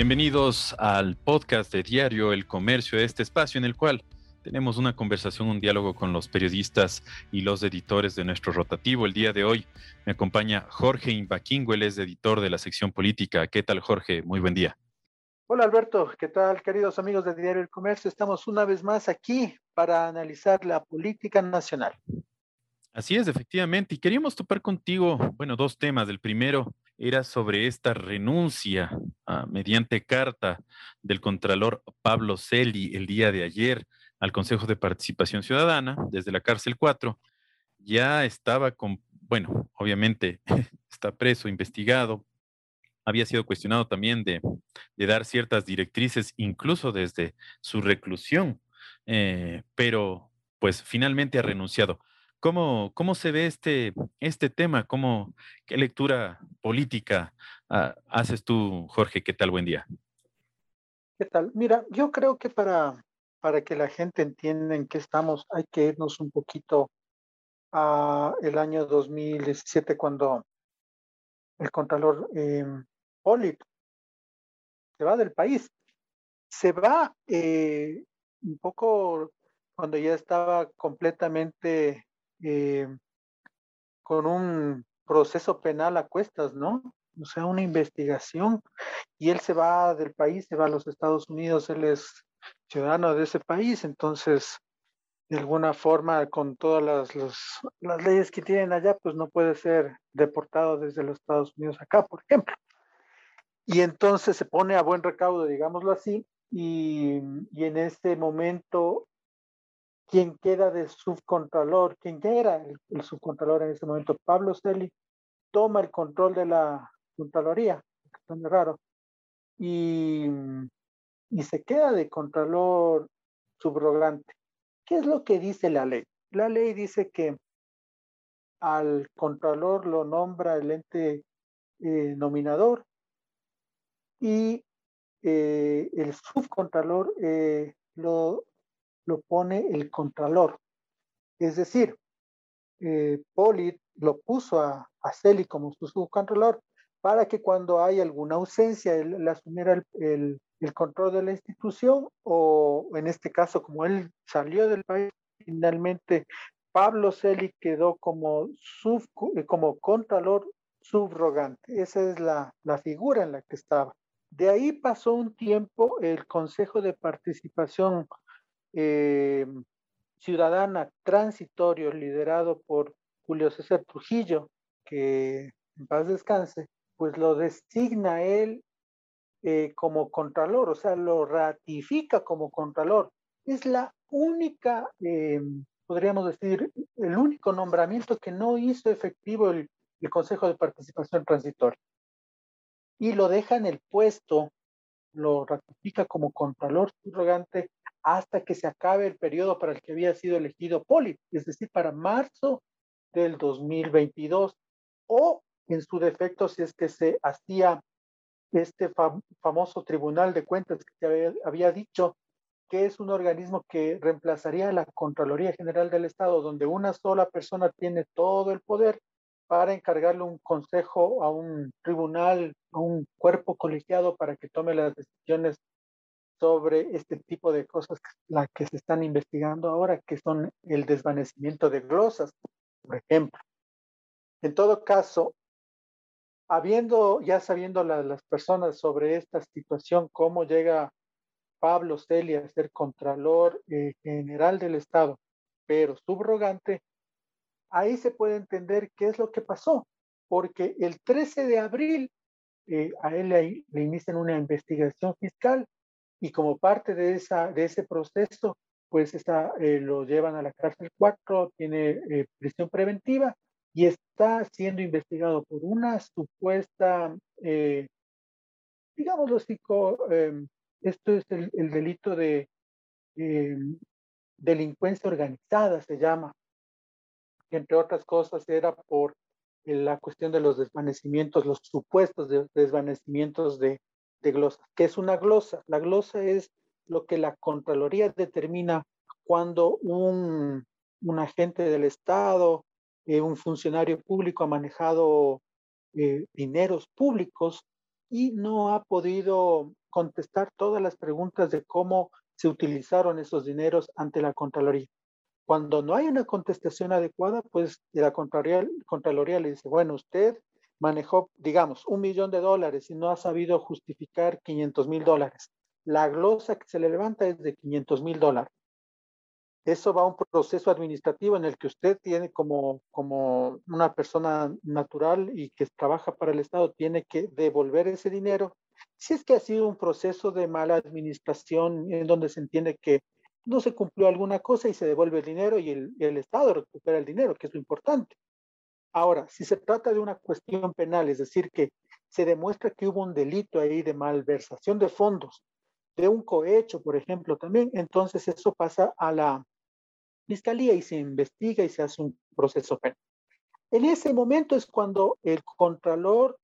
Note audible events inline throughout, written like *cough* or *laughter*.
Bienvenidos al podcast de Diario El Comercio, este espacio en el cual tenemos una conversación, un diálogo con los periodistas y los editores de nuestro rotativo. El día de hoy me acompaña Jorge Imbaquingo, él es editor de la sección política. ¿Qué tal, Jorge? Muy buen día. Hola Alberto, ¿qué tal queridos amigos de Diario El Comercio? Estamos una vez más aquí para analizar la política nacional. Así es, efectivamente. Y queríamos topar contigo, bueno, dos temas. El primero era sobre esta renuncia ah, mediante carta del Contralor Pablo Celi el día de ayer al Consejo de Participación Ciudadana desde la cárcel 4. Ya estaba con, bueno, obviamente *laughs* está preso, investigado, había sido cuestionado también de, dar ciertas directrices, incluso desde su reclusión, eh, pero pues finalmente ha renunciado. ¿Cómo, cómo se ve este, este tema? ¿Cómo, ¿Qué lectura política ah, haces tú, Jorge? ¿Qué tal? Buen día. ¿Qué tal? Mira, yo creo que para, para que la gente entienda en qué estamos, hay que irnos un poquito a el año 2017 cuando el Contralor eh, se va del país. Se va eh, un poco cuando ya estaba completamente eh, con un proceso penal a cuestas, ¿no? O sea, una investigación. Y él se va del país, se va a los Estados Unidos, él es ciudadano de ese país, entonces, de alguna forma, con todas las, las leyes que tienen allá, pues no puede ser deportado desde los Estados Unidos acá, por ejemplo. Y entonces se pone a buen recaudo, digámoslo así, y, en ese momento quien queda de subcontralor, quien era el, subcontralor en ese momento, Pablo Celi, toma el control de la Contraloría, que es raro, y, y se queda de contralor subrogante. ¿Qué es lo que dice la ley? La ley dice que al contralor lo nombra el ente eh, nominador y eh, el subcontralor eh, lo lo pone el contralor. Es decir, eh, lo puso a, a Celi como su subcontralor para que cuando hay alguna ausencia, él, asumiera el, control de la institución o en este caso, como él salió del país, finalmente Pablo Celi quedó como, sub, como contralor subrogante. Esa es la, la figura en la que estaba. De ahí pasó un tiempo el Consejo de Participación eh, ciudadana transitorio liderado por Julio César Trujillo, que en paz descanse, pues lo designa él eh, como contralor, o sea, lo ratifica como contralor. Es la única, eh, podríamos decir, el único nombramiento que no hizo efectivo el, el Consejo de Participación Transitoria. Y lo deja en el puesto, lo ratifica como contralor subrogante hasta que se acabe el periodo para el que había sido elegido Poli, es decir, para marzo del 2022, o en su defecto, si es que se hacía este famoso Tribunal de Cuentas que te había, dicho que es un organismo que reemplazaría a la Contraloría General del Estado, donde una sola persona tiene todo el poder para encargarle un consejo a un tribunal, a un cuerpo colegiado para que tome las decisiones sobre este tipo de cosas la que se están investigando ahora, que son el desvanecimiento de glosas, por ejemplo. En todo caso, habiendo, ya sabiendo las personas sobre esta situación, cómo llega Pablo Celia a ser Contralor eh, General del Estado, pero subrogante, ahí se puede entender qué es lo que pasó, porque el 13 de abril eh, a él le inician una investigación fiscal y como parte de, esa, de ese proceso, pues está, eh, lo llevan a la cárcel 4, tiene eh, prisión preventiva y está siendo investigado por una supuesta, eh, digámoslo así, em, esto es el, el delito de em, delincuencia organizada, se llama, que entre otras cosas era por la cuestión de los desvanecimientos, los supuestos desvanecimientos de, de glosa. ¿Qué es una glosa? La glosa es lo que la Contraloría determina cuando un, un agente del Estado, eh, un funcionario público ha manejado eh, dineros públicos y no ha podido contestar todas las preguntas de cómo se utilizaron esos dineros ante la Contraloría. Cuando no hay una contestación adecuada, pues la Contraloría, Contraloría le dice, bueno, usted manejó, digamos, un millón de dólares y no ha sabido justificar 500 mil dólares. La glosa que se le levanta es de 500 mil dólares. Eso va a un proceso administrativo en el que usted tiene como, como una persona natural y que trabaja para el Estado, tiene que devolver ese dinero. Si es que ha sido un proceso de mala administración en donde se entiende que no se cumplió alguna cosa y se devuelve el dinero y el, el Estado recupera el dinero, que es lo importante. Ahora, si se trata de una cuestión penal, es decir, que se demuestra que hubo un delito ahí de malversación de fondos, de un cohecho, por ejemplo, también, entonces eso pasa a la fiscalía y se investiga y se hace un proceso penal. En ese momento es cuando el contralor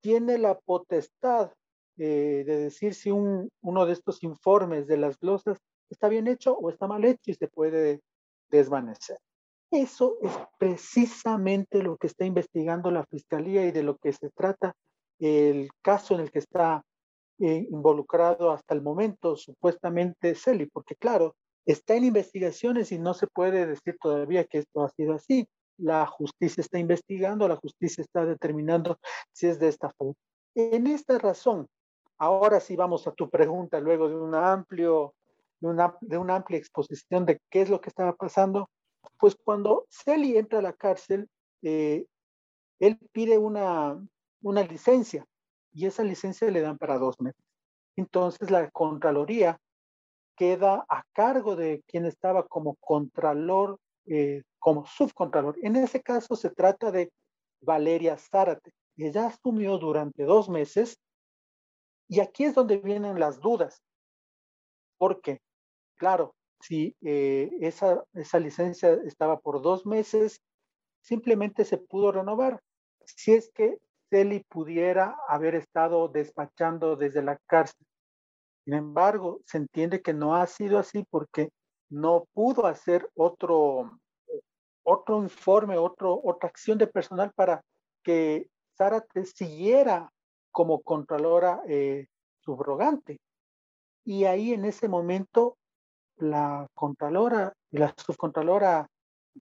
tiene la potestad eh, de decir si un, uno de estos informes de las glosas está bien hecho o está mal hecho y se puede desvanecer. Eso es precisamente lo que está investigando la fiscalía y de lo que se trata el caso en el que está eh, involucrado hasta el momento supuestamente Celi, porque claro, está en investigaciones y no se puede decir todavía que esto ha sido así. La justicia está investigando, la justicia está determinando si es de esta forma. En esta razón, ahora sí vamos a tu pregunta, luego de una, amplio, de una, de una amplia exposición de qué es lo que estaba pasando, pues cuando Celi entra a la cárcel, eh, él pide una, una licencia y esa licencia le dan para dos meses. Entonces la Contraloría queda a cargo de quien estaba como Contralor, eh, como subcontralor. En ese caso se trata de Valeria Zárate. Ella asumió durante dos meses y aquí es donde vienen las dudas. Porque, claro, si eh, esa, esa licencia estaba por dos meses, simplemente se pudo renovar. Si es que Celi pudiera haber estado despachando desde la cárcel. Sin embargo, se entiende que no ha sido así porque no pudo hacer otro, otro informe, otro, otra acción de personal para que Zárate siguiera como contralora eh, subrogante. Y ahí en ese momento la contralora y la subcontralora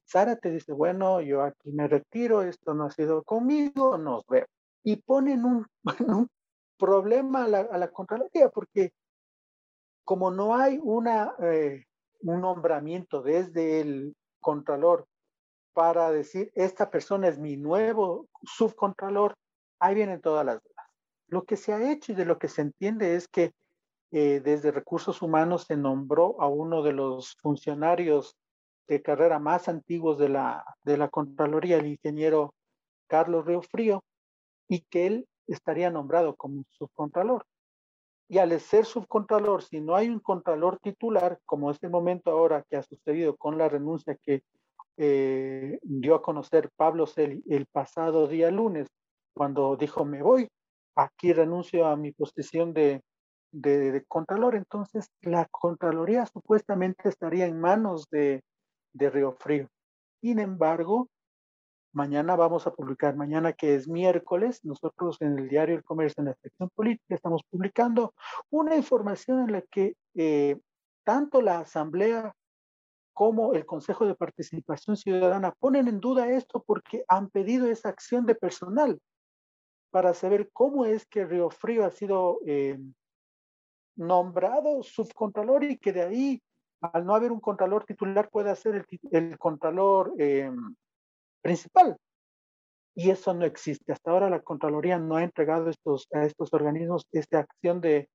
Zárate dice, bueno, yo aquí me retiro, esto no ha sido conmigo, nos vemos y ponen un, *laughs* un problema a la, a la, Contraloría, porque como no hay una, eh, un nombramiento desde el Contralor para decir, esta persona es mi nuevo subcontralor, ahí vienen todas las dudas. Lo que se ha hecho y de lo que se entiende es que eh, desde recursos humanos se nombró a uno de los funcionarios de carrera más antiguos de la, de la Contraloría, el ingeniero Carlos Río Frío, y que él estaría nombrado como subcontralor. Y al ser subcontralor, si no hay un contralor titular, como este momento ahora que ha sucedido con la renuncia que eh, dio a conocer Pablo Celi el pasado día lunes, cuando dijo me voy, aquí renuncio a mi posición de, de, de contralor, entonces la Contraloría supuestamente estaría en manos de, de Río Frío. Sin embargo, Mañana vamos a publicar, mañana que es miércoles, nosotros en el diario El Comercio, en la sección política, estamos publicando una información en la que eh, tanto la Asamblea como el Consejo de Participación Ciudadana ponen en duda esto porque han pedido esa acción de personal para saber cómo es que Río Frío ha sido eh, nombrado subcontralor y que de ahí, al no haber un contralor titular, pueda ser el, el contralor eh, principal. Y eso no existe. Hasta ahora la Contraloría no ha entregado estos, a estos organismos esta acción de,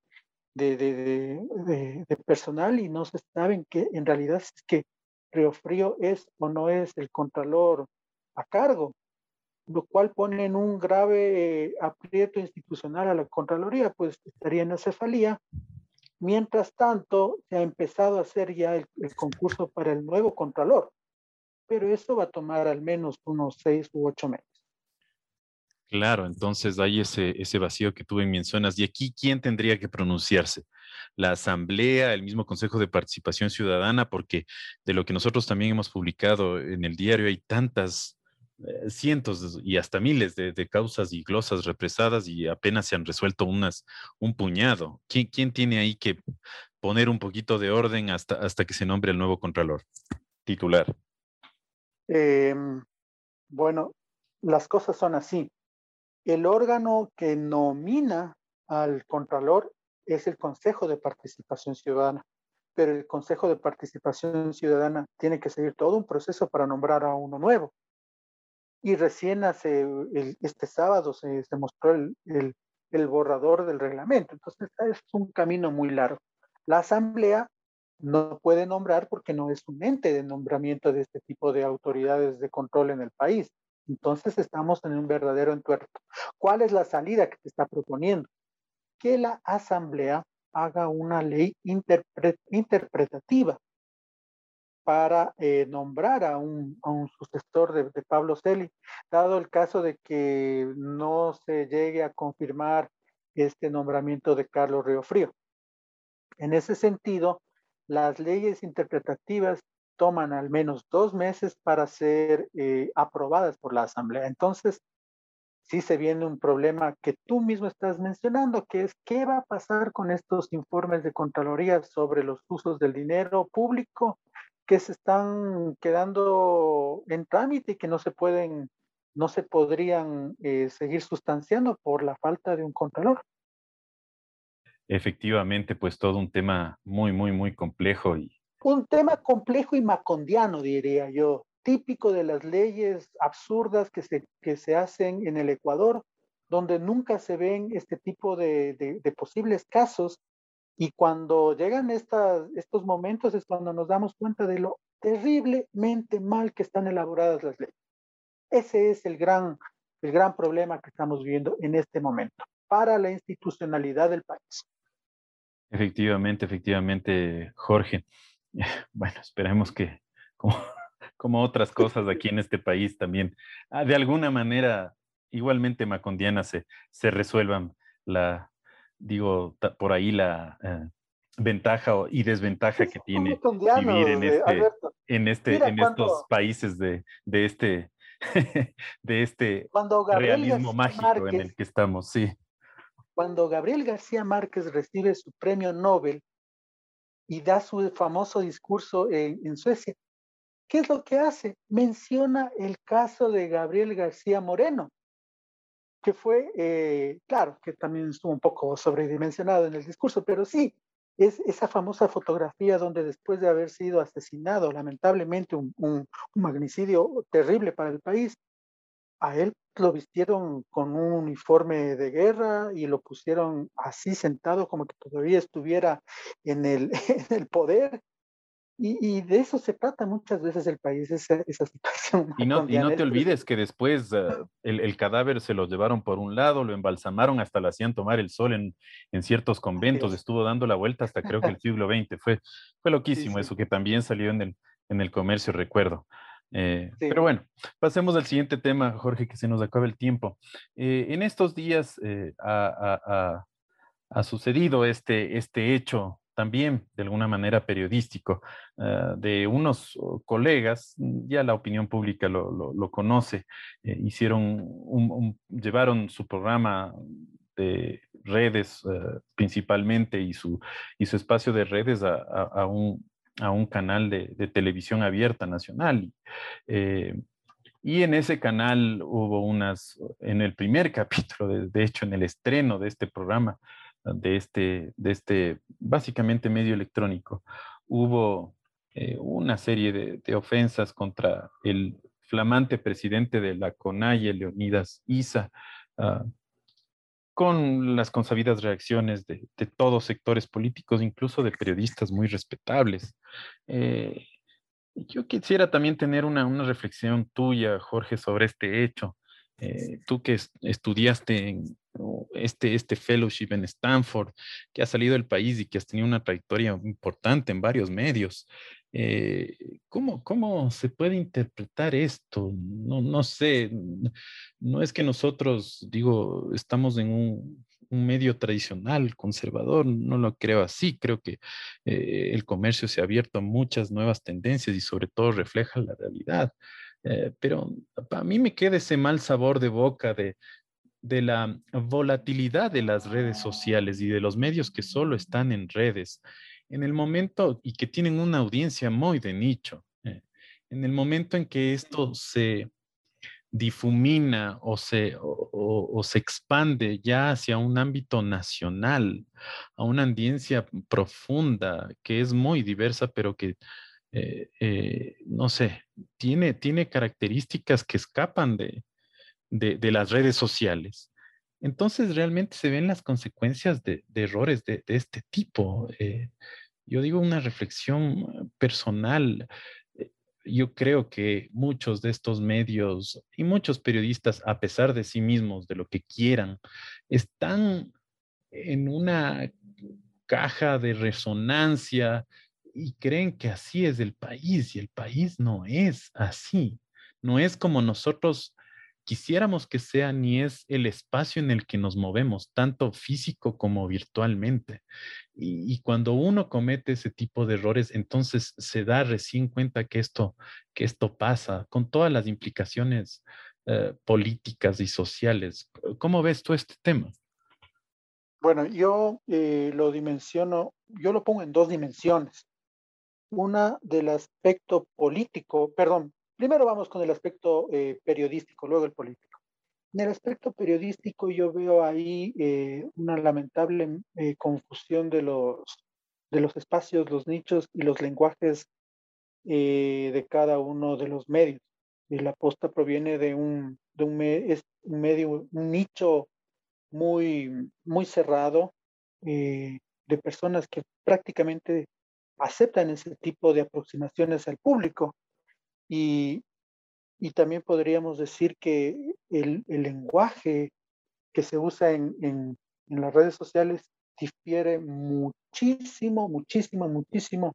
de, de, de, personal y no se saben que en realidad es que Río Frío es o no es el Contralor a cargo, lo cual pone en un grave eh, aprieto institucional a la Contraloría, pues estaría en acefalía. Mientras tanto, se ha empezado a hacer ya el, concurso para el nuevo Contralor pero esto va a tomar al menos unos seis u ocho meses. Claro, entonces hay ese, ese vacío que tú mencionas. ¿Y aquí quién tendría que pronunciarse? ¿La Asamblea, el mismo Consejo de Participación Ciudadana? Porque de lo que nosotros también hemos publicado en el diario hay tantas cientos y hasta miles de, causas y glosas represadas y apenas se han resuelto unas, un puñado. ¿Quién, quién tiene ahí que poner un poquito de orden hasta, hasta que se nombre el nuevo Contralor titular? Em, bueno, las cosas son así. El órgano que nomina al Contralor es el Consejo de Participación Ciudadana, pero el Consejo de Participación Ciudadana tiene que seguir todo un proceso para nombrar a uno nuevo. Y recién hace, este sábado se, mostró el, el, borrador del reglamento, entonces es un camino muy largo. La Asamblea no puede nombrar porque no es un ente de nombramiento de este tipo de autoridades de control en el país. Entonces estamos en un verdadero entuerto. ¿Cuál es la salida que se está proponiendo? Que la Asamblea haga una ley interpretativa para eh, nombrar a un, sucesor de, Pablo Celi, dado el caso de que no se llegue a confirmar este nombramiento de Carlos Río Frío. En ese sentido, las leyes interpretativas toman al menos dos meses para ser eh, aprobadas por la Asamblea. Entonces, sí se viene un problema que tú mismo estás mencionando, que es qué va a pasar con estos informes de Contraloría sobre los usos del dinero público que se están quedando en trámite y que no se pueden, no se podrían eh, seguir sustanciando por la falta de un Contralor. Efectivamente, pues todo un tema muy, muy, muy complejo y un tema complejo y macondiano, diría yo, típico de las leyes absurdas que se, que se hacen en el Ecuador, donde nunca se ven este tipo de, de, posibles casos. Y cuando llegan estas, estos momentos es cuando nos damos cuenta de lo terriblemente mal que están elaboradas las leyes. Ese es el gran, el gran problema que estamos viendo en este momento para la institucionalidad del país. Efectivamente, efectivamente, Jorge. *laughs* bueno, esperemos que como, *laughs* como, otras cosas aquí en este país también, ah, de alguna manera igualmente macondiana se, se resuelvan la, digo, por ahí la eh, ventaja y desventaja que tiene vivir en eh, este, en, este, en estos países de, de este, *laughs* de este realismo mágico en el que estamos, sí. Cuando Gabriel García Márquez recibe su premio Nobel, y da su famoso discurso en, Suecia. ¿Qué es lo que hace? Menciona el caso de Gabriel García Moreno, que fue, eh, claro, que también estuvo un poco sobredimensionado en el discurso, pero sí, es esa famosa fotografía donde después de haber sido asesinado, lamentablemente un, un magnicidio terrible para el país, a él lo vistieron con un uniforme de guerra y lo pusieron así sentado como que todavía estuviera en el, *laughs* en el poder. Y, de eso se trata muchas veces el país, esa, esa *laughs* situación. Y no, y no te olvides que después ah, el, el, cadáver se lo llevaron por un lado, lo embalsamaron, hasta lo hacían tomar el sol en, en ciertos conventos, estuvo dando la vuelta hasta creo que el *laughs* siglo XX. Fue, fue loquísimo eso, que también salió en el, en el comercio, recuerdo. Eh, pero bueno, pasemos al siguiente tema, Jorge, que se nos acaba el tiempo. Eh, en estos días eh, ha, sucedido este, este hecho también de alguna manera periodístico de unos colegas, ya la opinión pública lo, conoce, hicieron llevaron su programa de redes principalmente y su, y su espacio de redes a un, a un canal de, televisión abierta nacional. Eh, y en ese canal hubo unas, en el primer *laughs* capítulo, de, hecho en el estreno de este programa, de este, de este básicamente medio electrónico, hubo eh, una serie de, ofensas contra el flamante presidente de la CONAIE, Leonidas Isa, ah, con las consabidas reacciones de, todos sectores políticos, incluso de periodistas muy respetables. Eh, yo quisiera también tener una, reflexión tuya, Jorge, sobre este hecho. Eh, tú que estudiaste en este, este fellowship en Stanford, que has salido del país y que has tenido una trayectoria importante en varios medios, eh, ¿cómo, ¿cómo, se puede interpretar esto? No, no sé, no es que nosotros, digo, estamos en un, medio tradicional, conservador, no lo creo así, creo que eh, el comercio se ha abierto a muchas nuevas tendencias y sobre todo refleja la realidad. Eh, pero a mí me queda ese mal sabor de boca de, de la volatilidad de las redes sociales y de los medios que solo están en redes, en el momento y que tienen una audiencia muy de nicho, eh, en el momento en que esto se difumina o se, o, se expande ya hacia un ámbito nacional, a una audiencia profunda que es muy diversa, pero que eh, eh, no sé, tiene, tiene características que escapan de, de, las redes sociales. Entonces realmente se ven las consecuencias de, errores de, este tipo. Eh, yo digo una reflexión personal. Yo creo que muchos de estos medios y muchos periodistas, a pesar de sí mismos, de lo que quieran, están en una caja de resonancia y creen que así es el país y el país no es así. No es como nosotros quisiéramos que sea ni es el espacio en el que nos movemos, tanto físico como virtualmente. Y, cuando uno comete ese tipo de errores, entonces se da recién cuenta que esto, que esto pasa con todas las implicaciones eh, políticas y sociales. ¿Cómo ves tú este tema? Bueno, yo eh, lo dimensiono, yo lo pongo en dos dimensiones una del aspecto político, perdón, primero vamos con el aspecto eh, periodístico, luego el político. En el aspecto periodístico yo veo ahí eh, una lamentable eh, confusión de los, de los espacios, los nichos y los lenguajes de cada uno de los medios. la posta proviene de un, de un, un medio, un nicho muy, muy cerrado de personas que prácticamente aceptan ese tipo de aproximaciones al público. Y, y también podríamos decir que el, el lenguaje que se usa en, en, en, las redes sociales difiere muchísimo, muchísimo, muchísimo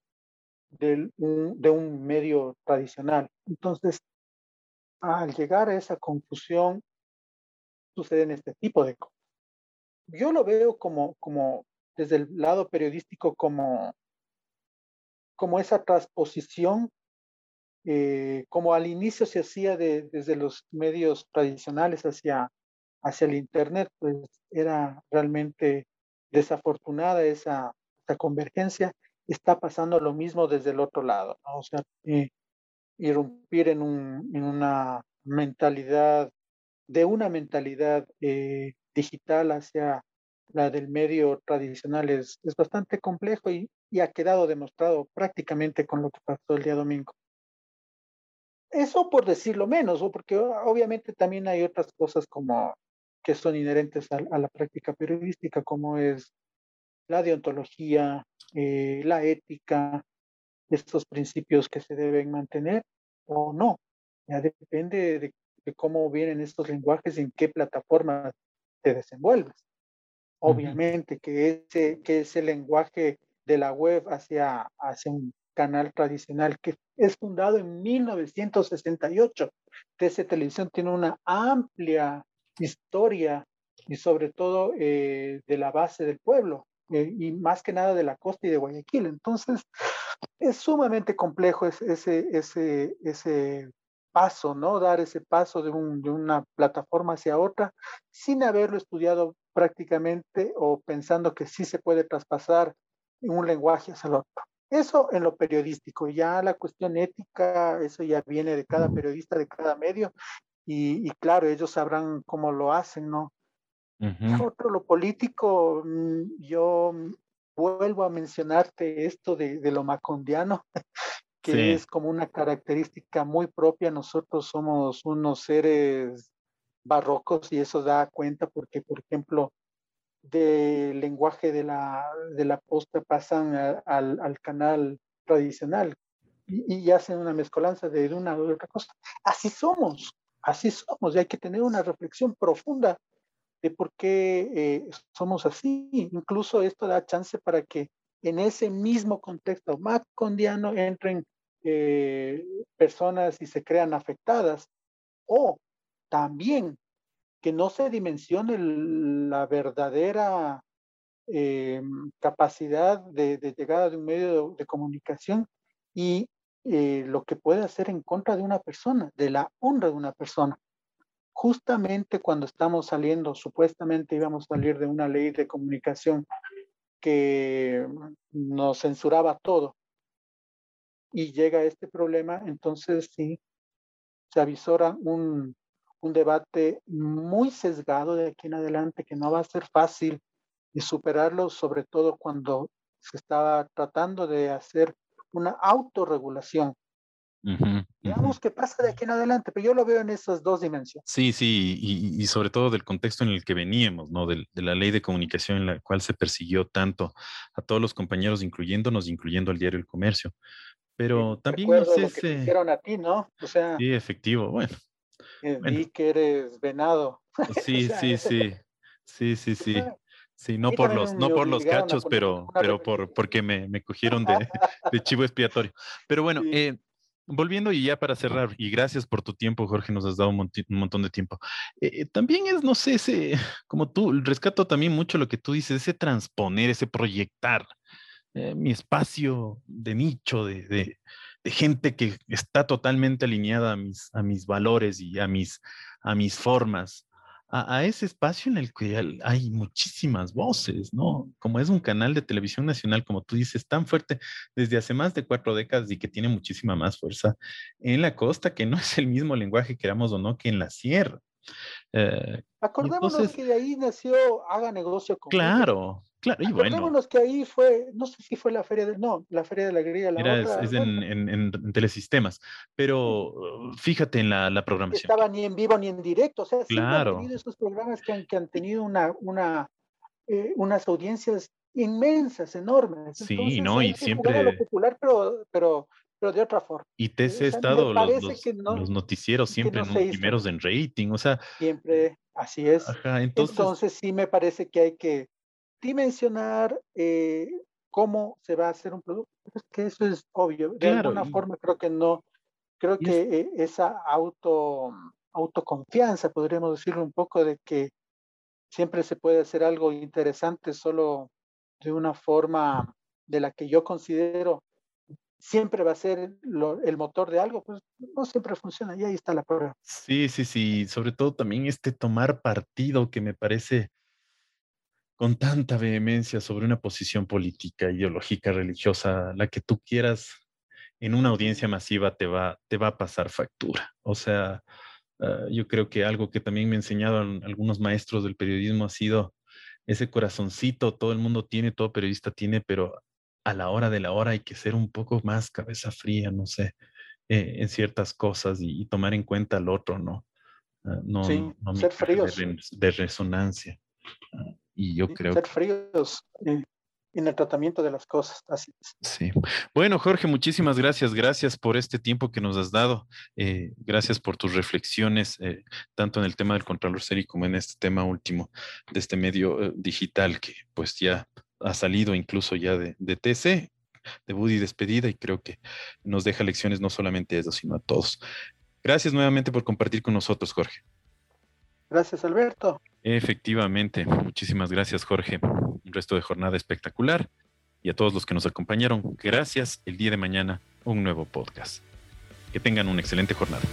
del, de un medio tradicional. Entonces, al llegar a esa confusión, suceden este tipo de cosas. Yo lo veo como, como desde el lado periodístico como como esa transposición, eh, como al inicio se hacía desde los medios tradicionales hacia, hacia el Internet, pues era realmente desafortunada esa, convergencia. Está pasando lo mismo desde el otro lado, o sea, eh, irrumpir en, un, en una mentalidad, de una mentalidad eh, digital hacia la del medio tradicional es, bastante complejo y ha quedado demostrado prácticamente con lo que pasó el día domingo. Eso por decirlo menos, porque obviamente también hay otras cosas como que son inherentes a, la práctica periodística, como es la deontología, eh, la ética, estos principios que se deben mantener o no. Ya depende de, de cómo vienen estos lenguajes y en qué plataforma te desenvuelves. Obviamente que ese, que ese lenguaje de la web hacia, hacia un canal tradicional que es fundado en 1968. TC Televisión tiene una amplia historia y sobre todo eh, de la base del pueblo eh, y más que nada de la costa y de Guayaquil. Entonces, es sumamente complejo ese, ese, ese paso, ¿no? Dar ese paso de, de una plataforma hacia otra sin haberlo estudiado prácticamente o pensando que sí se puede traspasar un lenguaje hacia el otro. Eso en lo periodístico, ya la cuestión ética, eso ya viene de cada periodista, de cada medio, y, claro, ellos sabrán cómo lo hacen, ¿no? Otro, lo político, mm, yo vuelvo a mencionarte esto de, de lo macondiano, *laughs* que es como una característica muy propia. Nosotros somos unos seres barrocos y eso da cuenta porque, por ejemplo, del lenguaje de la, de la posta pasan al, al, canal tradicional y, y, hacen una mezcolanza de una u otra cosa. Así somos, así somos y hay que tener una reflexión profunda de por qué eh, somos así. Incluso esto da chance para que en ese mismo contexto macondiano entren eh, personas y se crean afectadas o también que no se dimensione la verdadera eh, capacidad de, llegada de un medio de, comunicación y, eh, lo que puede hacer en contra de una persona, de la honra de una persona. Justamente cuando estamos saliendo, supuestamente íbamos a salir de una ley de comunicación que nos censuraba todo y llega este problema, entonces sí, se avisora un, un debate muy sesgado de aquí en adelante que no va a ser fácil de superarlo, sobre todo cuando se estaba tratando de hacer una autorregulación. Veamos qué pasa de aquí en adelante, pero yo lo veo en esas dos dimensiones. Sí, sí, y, y sobre todo del contexto en el que veníamos, ¿no? De, de, la ley de comunicación en la cual se persiguió tanto a todos los compañeros, incluyéndonos, incluyendo al diario El Comercio. Pero sí, también no sé lo que te hicieron a ti, ¿no? O sea, sí, efectivo, bueno. Eh, bueno. Vi que eres venado. *laughs* Sí, sí, sí, sí, *laughs* sí, sí. Sí, no por los, no por los cachos, pero, pero por, porque me, me cogieron de, *laughs* de, chivo expiatorio. Pero bueno, sí. eh, volviendo y ya para cerrar, y gracias por tu tiempo, Jorge, nos has dado un, un montón de tiempo. Eh, también es, no sé, ese, como tú, rescato también mucho lo que tú dices, ese transponer, ese proyectar eh, mi espacio de nicho, de, de, de, gente que está totalmente alineada a mis, a mis valores y a mis, a mis formas a, a, ese espacio en el que hay muchísimas voces, ¿no? Como es un canal de televisión nacional, como tú dices, tan fuerte desde hace más de cuatro décadas y que tiene muchísima más fuerza en la costa, que no es el mismo lenguaje, queramos o no, que en la sierra. Eh, Acordémonos entonces, que de ahí nació Haga Negocio con Claro, claro, y Acordémonos bueno. que ahí fue, no sé si fue la Feria de, no, la Feria de la Alegría. La Era, otra, es, es bueno. en, en, en, telesistemas, pero fíjate en la, la programación. Estaba ni en vivo ni en directo, o sea, claro. han tenido esos programas que han, que han tenido una, una, eh, unas audiencias inmensas, enormes. Sí, Entonces, no, y siempre... Lo popular, pero, pero pero de otra forma. Y te he estado los, los, no, los, noticieros siempre no en primeros en rating, o sea. Siempre, así es. Ajá, entonces, entonces sí me parece que hay que dimensionar eh, cómo se va a hacer un producto. Es que eso es obvio. De claro, alguna y, forma creo que no, creo que es, eh, esa auto, autoconfianza, podríamos decirlo un poco, de que siempre se puede hacer algo interesante solo de una forma de la que yo considero siempre va a ser lo, el motor de algo, pues no siempre funciona y ahí está la prueba. Sí, sí, sí, sobre todo también este tomar partido que me parece con tanta vehemencia sobre una posición política, ideológica, religiosa, la que tú quieras en una audiencia masiva te va, te va a pasar factura. O sea, uh, yo creo que algo que también me enseñaron algunos maestros del periodismo ha sido ese corazoncito, todo el mundo tiene, todo periodista tiene, pero a la hora de la hora hay que ser un poco más cabeza fría, no sé, eh, en ciertas cosas y, y, tomar en cuenta al otro, ¿no? Uh, no, sí, no ser fríos. De, de resonancia. Uh, y yo creo ser fríos en, el tratamiento de las cosas. Así es. Sí. Bueno, Jorge, muchísimas gracias. Gracias por este tiempo que nos has dado. Eh, gracias por tus reflexiones, eh, tanto en el tema del Contralor Serie como en este tema último de este medio eh, digital que pues ya ha salido incluso ya de, de TC, de Buddy despedida, y creo que nos deja lecciones no solamente a eso, sino a todos. Gracias nuevamente por compartir con nosotros, Jorge. Gracias, Alberto. Efectivamente, muchísimas gracias, Jorge. Un resto de jornada espectacular. Y a todos los que nos acompañaron, gracias. El día de mañana, un nuevo podcast. Que tengan una excelente jornada.